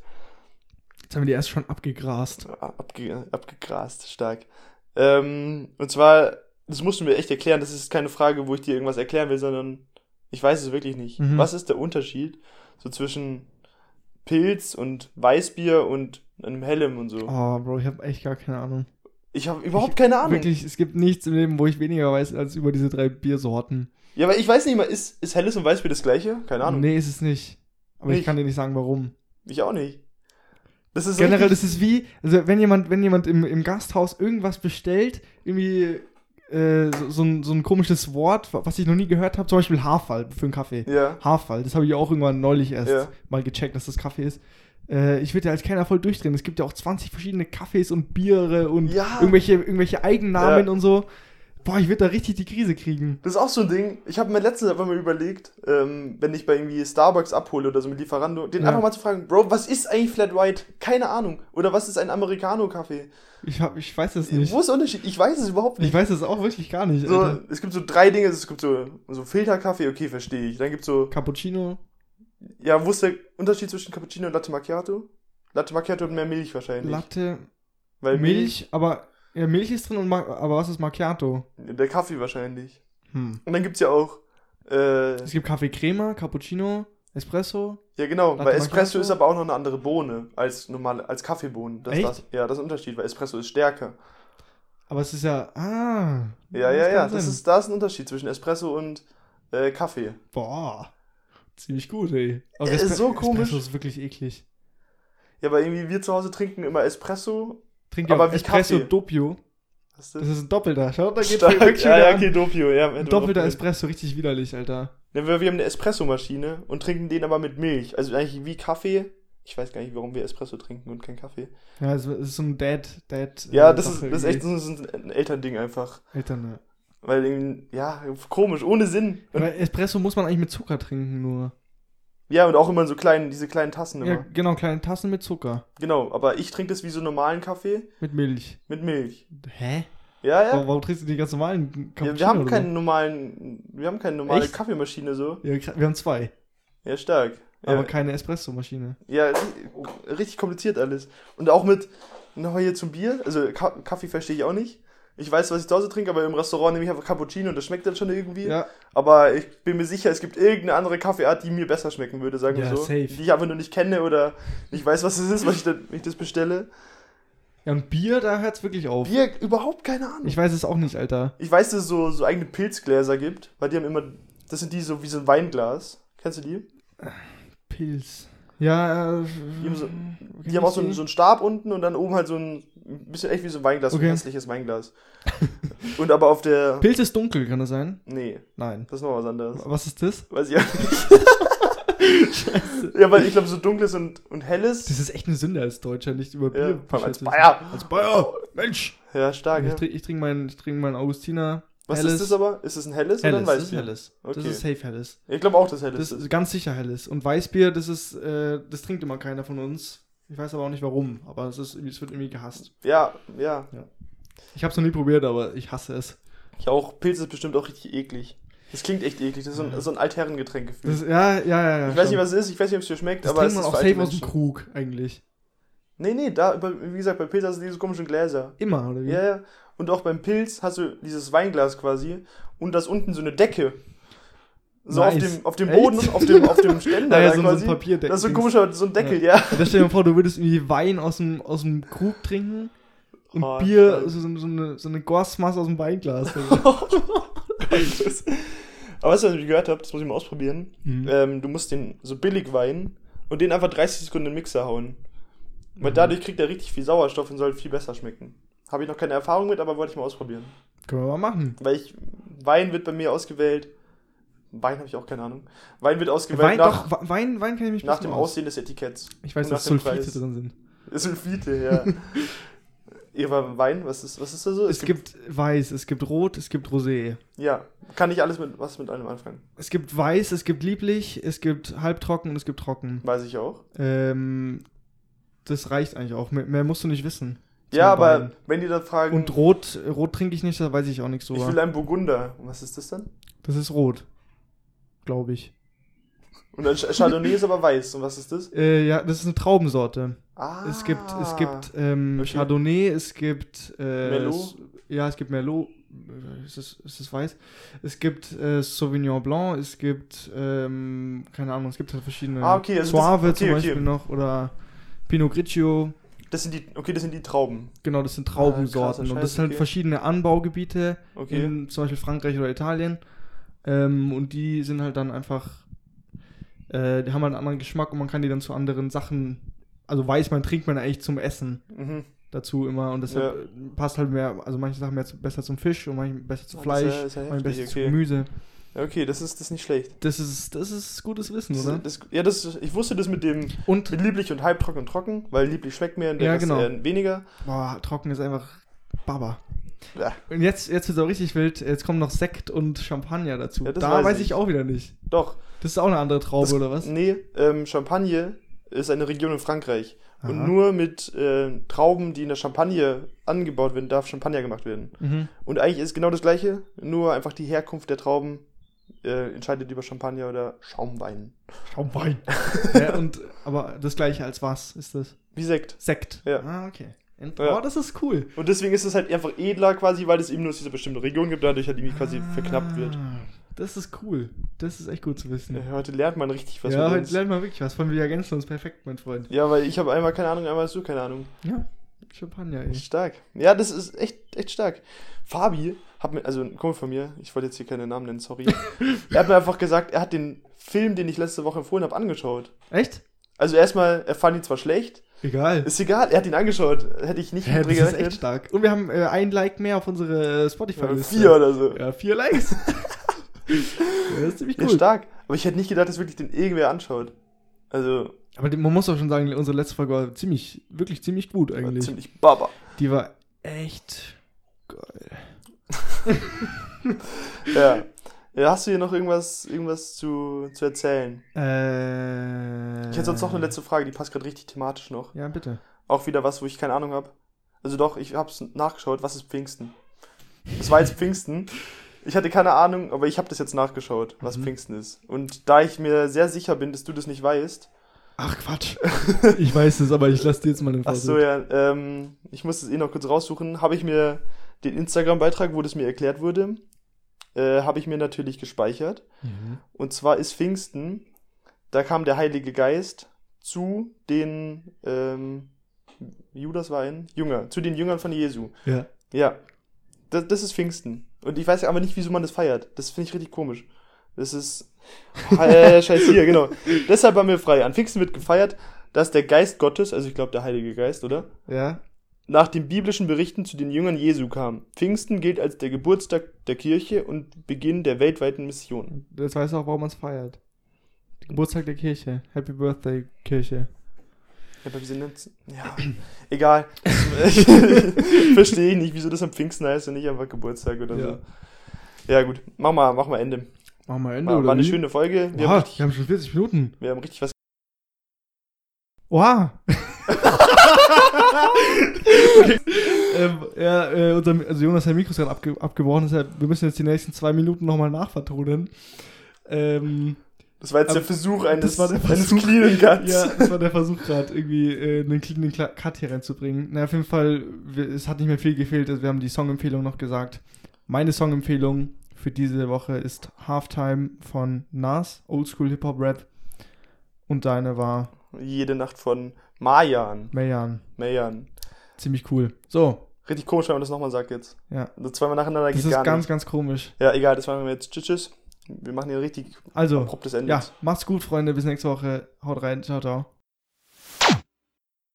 Jetzt haben wir die erst schon abgegrast. Abge abgegrast, stark. Ähm, und zwar, das musst du mir echt erklären, das ist keine Frage, wo ich dir irgendwas erklären will, sondern ich weiß es wirklich nicht. Mhm. Was ist der Unterschied so zwischen Pilz und Weißbier und einem Hellem und so? Oh, Bro, ich habe echt gar keine Ahnung. Ich habe überhaupt keine Ahnung. Wirklich, es gibt nichts im Leben, wo ich weniger weiß als über diese drei Biersorten. Ja, aber ich weiß nicht mal, ist, ist Helles und Weißbier das gleiche? Keine Ahnung. Nee, ist es nicht. Aber ich Nicht? kann dir nicht sagen, warum. Ich auch nicht. Das ist Generell, ist wie, also wenn jemand, wenn jemand im, im Gasthaus irgendwas bestellt, irgendwie äh, so, so, ein, so ein komisches Wort, was ich noch nie gehört habe, zum Beispiel Haarfall für einen Kaffee. Ja. Haarfall, das habe ich auch irgendwann neulich erst Ja. mal gecheckt, dass das Kaffee ist. Äh, ich würde ja als keiner voll durchdrehen. Es gibt ja auch 20 verschiedene Kaffees und Biere und Ja. irgendwelche, irgendwelche Eigennamen und so. Boah, ich würde da richtig die Krise kriegen. Das ist auch so ein Ding. Ich habe mir letztens einfach mal überlegt, ähm, wenn ich bei irgendwie Starbucks abhole oder so mit Lieferando, den Ja. einfach mal zu fragen, Bro, was ist eigentlich Flat White? Keine Ahnung. Oder was ist ein Americano-Kaffee? Ich, hab, ich weiß es nicht. Wo ist der Unterschied? Ich weiß es überhaupt nicht. Ich weiß es auch wirklich gar nicht. so, Alter. es gibt so drei Dinge. Es gibt so, so Filterkaffee, okay, verstehe ich. Dann gibt so, Cappuccino. ja, wo ist der Unterschied zwischen Cappuccino und Latte Macchiato? Latte Macchiato hat mehr Milch wahrscheinlich. Latte, weil Milch, aber ja, Milch ist drin, und aber was ist Macchiato? Der Kaffee wahrscheinlich. Hm. Und dann gibt's ja auch, äh, Es gibt Kaffee Crema, Cappuccino, Espresso. ja genau, Latte weil Espresso Macchiato? ist aber auch noch eine andere Bohne als normale, als Kaffeebohnen. Das, Echt? Das, ja, das ist ein Unterschied, weil Espresso ist stärker. Aber es ist ja. Ah. Ja, ja, ja, das ist, da ist ein Unterschied zwischen Espresso und äh, Kaffee. Boah. Ziemlich gut, ey. Aber Äh, Espre- so komisch. Espresso ist wirklich eklig. Ja, aber irgendwie wir zu Hause trinken immer Espresso. Trinkt Aber ja wie Espresso Kaffee. Doppio. Was Das ist ein doppelter. Schaut, da geht Stark. wirklich Ja, wieder ja, okay, Doppio, ja. Ein doppelter Espresso, richtig widerlich, Alter. Ja, wir, wir haben eine Espressomaschine und trinken den aber mit Milch. Also eigentlich wie Kaffee. Ich weiß gar nicht, warum wir Espresso trinken und kein Kaffee. Ja, es ist so ein Dad, Dad. Ja, äh, das ist, das ist echt so ein, Elternding einfach. Eltern, ne. Weil ja, komisch, ohne Sinn. Aber Espresso muss man eigentlich mit Zucker trinken, nur. Ja, und auch immer in so kleinen, diese kleinen Tassen immer. Ja, genau, kleine Tassen mit Zucker. Genau, aber ich trinke das wie so normalen Kaffee Mit Milch. mit Milch. Hä? Ja, ja. Warum, warum trinkst du die ganz normalen Cappuccino? ja wir haben keinen normalen, wir haben keine normale Echt? Kaffeemaschine so. Ja, wir haben zwei. Ja, stark. aber keine Espresso-Maschine. Ja, richtig kompliziert alles. Und auch mit, noch hier zum Bier, also Kaffee verstehe ich auch nicht. Ich weiß, was ich zu Hause trinke, aber im Restaurant nehme ich einfach Cappuccino und das schmeckt dann schon irgendwie. Ja. Aber ich bin mir sicher, es gibt irgendeine andere Kaffeeart, die mir besser schmecken würde, sagen wir ja, so. Safe. Die ich einfach nur nicht kenne oder nicht weiß, was es ist, was ich, dann, wenn ich das bestelle. Ja, und Bier, da hört es wirklich auf. Bier, überhaupt keine Ahnung. Ich weiß es auch nicht, Alter. Ich weiß, dass es so, so eigene Pilzgläser gibt, weil die haben immer, das sind die so wie so ein Weinglas. Kennst du die? Pilz. Ja, äh, Die haben, so, die haben auch so einen, so einen Stab unten und dann oben halt so ein bisschen echt wie so ein Weinglas, okay. so ein hässliches Weinglas. und aber auf der. Pilz ist dunkel, kann das sein? Nee. Nein. Das ist noch was anderes. Was ist das? Weiß ich auch nicht. Scheiße. Ja, weil ich glaube, so dunkles und, und helles. Das ist echt eine Sünde als Deutscher, nicht über Bier. Ja, als Bayer. Als Bayer. Mensch. Ja, stark. Ich, ja. trinke trink meinen trink mein Augustiner was helles. ist das aber? Ist es ein helles, helles oder ein Weißbier? Das ist helles. Okay. Das ist safe helles. Ich glaube auch, das helles das ist. Ganz sicher helles. Und Weißbier, das ist, äh, das trinkt immer keiner von uns. Ich weiß aber auch nicht warum, aber es, ist, es wird irgendwie gehasst. Ja, ja. ja. Ich habe es noch nie probiert, aber ich hasse es. Ich auch. Pilz ist bestimmt auch richtig eklig. Das klingt echt eklig. Das ist so ein, so ein Altherrengetränk gefühlt. Ja, ja, ja, ja. Ich weiß nicht, was es ist. Ich weiß nicht, ob es dir schmeckt, das aber es ist man auch safe aus dem Krug, eigentlich. Nee, nee, da, wie gesagt, bei Pilz hast du diese komischen Gläser. Immer, oder wie? Ja, ja. Und auch beim Pilz hast du dieses Weinglas quasi und das unten so eine Decke. So nice. auf dem, auf dem Boden, auf dem, auf dem Ständer. ja, so, quasi. so ein Papierdeckel. Das ist so ein komischer, so ein Deckel, ja. ja. Da stell dir mal vor, du würdest irgendwie Wein aus dem, aus dem Krug trinken und oh, Bier, so, so, eine, so eine Gorsmasse aus dem Weinglas. Aber weißt du, was ich gehört habe? Das muss ich mal ausprobieren. Mhm. Ähm, du musst den so billig Wein und den einfach 30 Sekunden in den Mixer hauen. Weil mhm. dadurch kriegt er richtig viel Sauerstoff und soll viel besser schmecken. Habe ich noch keine Erfahrung mit, aber wollte ich mal ausprobieren. Können wir mal machen. Weil ich, Wein wird bei mir ausgewählt. Wein habe ich auch keine Ahnung. Wein wird ausgewählt Wein, nach, doch, Wein, Wein kann ich mich nach dem aus. Aussehen des Etiketts. Ich weiß, dass Sulfite drin sind. Sulfite, ja. Eva Wein, was ist, was ist da so? Es, es gibt, gibt, Weiß, es gibt Rot, es gibt Rosé. Ja, kann ich alles mit was mit einem anfangen? Es gibt Weiß, es gibt Lieblich, es gibt Halbtrocken und es gibt Trocken. Weiß ich auch. Ähm, das reicht eigentlich auch. Mehr, mehr musst du nicht wissen. Ja, aber Wein. wenn die dann fragen. Und Rot, Rot trinke ich nicht, da weiß ich auch nichts so. Ich will einen Burgunder. Und was ist das dann? Das ist Rot. Glaube ich. Und ein Chardonnay ist aber weiß. Und was ist das? Äh, ja, das ist eine Traubensorte. Ah. Es gibt, es gibt ähm, okay. Chardonnay, es gibt. Äh, Merlot? ja, es gibt Merlot. Ist das, ist das weiß? Es gibt äh, Sauvignon Blanc, es gibt, ähm, keine Ahnung, es gibt halt verschiedene. Ah, okay. Also Suave das, okay, zum Beispiel noch oder Pinot Grigio. Das sind die, okay, das sind die Trauben. Genau, das sind Traubensorten. Ah, und das sind halt okay. verschiedene Anbaugebiete okay. in zum Beispiel Frankreich oder Italien. Ähm, und die sind halt dann einfach, äh, die haben halt einen anderen Geschmack und man kann die dann zu anderen Sachen, also weiß man, trinkt man eigentlich zum Essen mhm. dazu immer und deshalb ja. passt halt mehr, also manche Sachen mehr zu, besser zum Fisch und manche besser zu Fleisch, ja, ja manche besser okay. zu Gemüse. Okay, das ist, das ist nicht schlecht. Das ist, das ist gutes Wissen, oder? Das, ja, das, ich wusste das mit dem und mit lieblich und halbtrocken und trocken, weil lieblich schmeckt mir und der ja, genau. weniger. Boah, trocken ist einfach Baba. Ja. Und jetzt, jetzt wird es auch richtig wild. Jetzt kommen noch Sekt und Champagner dazu. Ja, da weiß ich. ich. auch wieder nicht. Doch. Das ist auch eine andere Traube, das, oder was? Nee, ähm, Champagne ist eine Region in Frankreich. Aha. Und nur mit äh, Trauben, die in der Champagne angebaut werden, darf Champagner gemacht werden. Mhm. Und eigentlich ist genau das Gleiche, nur einfach die Herkunft der Trauben äh, entscheidet über Champagner oder Schaumwein. Schaumwein. ja, und, aber das gleiche als was ist das? Wie Sekt. Sekt. Ja. Ah, okay. Und, ja. Oh, das ist cool. Und deswegen ist es halt einfach edler quasi, weil es eben nur aus dieser bestimmten Region gibt, dadurch halt irgendwie quasi ah, verknappt wird. Das ist cool. Das ist echt gut zu wissen. Ja, heute lernt man richtig was. Ja, heute uns. lernt man wirklich was. Von wir ergänzen uns perfekt, mein Freund. Ja, weil ich habe einmal keine Ahnung, einmal hast du keine Ahnung. Ja. Champagner, ey. Stark. Ja, das ist echt, echt stark. Fabi hat mir, also ein Kumpel von mir, ich wollte jetzt hier keine Namen nennen, sorry. er hat mir einfach gesagt, er hat den Film, den ich letzte Woche empfohlen habe, angeschaut. Echt? Also erstmal, er fand ihn zwar schlecht. Egal. Ist egal, er hat ihn angeschaut. Hätte ich nicht ja, das ist echt stark. Und wir haben äh, ein Like mehr auf unsere Spotify-Liste. Ja, vier oder so. Ja, vier Likes. das ist ziemlich cool. Ja, stark. Aber ich hätte nicht gedacht, dass wirklich den irgendwer anschaut. Also. Aber man muss auch schon sagen, unsere letzte Folge war ziemlich, wirklich ziemlich gut eigentlich. War ziemlich baba. Die war echt. ja. ja. Hast du hier noch irgendwas, irgendwas zu, zu erzählen? Äh, ich hätte sonst noch eine letzte Frage, die passt gerade richtig thematisch noch. Ja, bitte. Auch wieder was, wo ich keine Ahnung habe. Also doch, ich habe es nachgeschaut, was ist Pfingsten? Es war jetzt Pfingsten. Ich hatte keine Ahnung, aber ich habe das jetzt nachgeschaut, was Mhm. Pfingsten ist. Und da ich mir sehr sicher bin, dass du das nicht weißt, Ach Quatsch. ich weiß es, aber ich lasse dir jetzt mal den ach so, ja, ähm, ich muss es eh noch kurz raussuchen, habe ich mir den Instagram-Beitrag, wo das mir erklärt wurde, äh, habe ich mir natürlich gespeichert. Mhm. Und zwar ist Pfingsten, da kam der Heilige Geist zu den, ähm, Judas war ein Jünger, zu den Jüngern von Jesu. Ja. Ja, das, das ist Pfingsten. Und ich weiß aber nicht, wieso man das feiert. Das finde ich richtig komisch. Das ist. Äh, scheiß hier, genau. Deshalb haben wir frei. An Pfingsten wird gefeiert, dass der Geist Gottes, also ich glaube der Heilige Geist, oder? Ja. Nach den biblischen Berichten zu den Jüngern Jesu kam. Pfingsten gilt als der Geburtstag der Kirche und Beginn der weltweiten Mission. Weißt du auch, warum man es feiert. Geburtstag der Kirche. Happy Birthday, Kirche. Ja, aber wieso nennt's- Ja, egal. Verstehe ich nicht, wieso das am Pfingsten heißt und nicht einfach Geburtstag oder Ja. so. Ja, gut. Mach mal, mach mal Ende. Machen wir Ende, War, oder war eine wie? schöne Folge. Wir, Oha, haben richtig, wir haben schon 40 Minuten. wir haben richtig was. Oha. ähm, ja, äh, unser, also Jonas, sein Mikro gerade abge abgebrochen, deshalb wir müssen jetzt die nächsten zwei Minuten nochmal nachvertonen. Ähm, Das war jetzt Aber der Versuch eines, das war der Versuch. cleanen Cuts. ja, das war der Versuch gerade, irgendwie äh, einen cleanen Cut hier reinzubringen. Na, auf jeden Fall, wir, es hat nicht mehr viel gefehlt, also wir haben die Songempfehlung noch gesagt. Meine Songempfehlung für diese Woche ist Halftime von Nas, Oldschool Hip-Hop Rap. Und deine war Jede Nacht von Mayan. Mayan. Mayan. Ziemlich cool. So, Richtig komisch, wenn man das nochmal sagt jetzt. ja. Also zweimal nacheinander Das geht ist gar ganz, nicht. ganz komisch. Ja, egal, das machen wir jetzt. Tschüss, tschüss. Wir machen hier richtig Also, abruptes Ende. ja, macht's gut, Freunde. Bis nächste Woche. Haut rein. Ciao, ciao.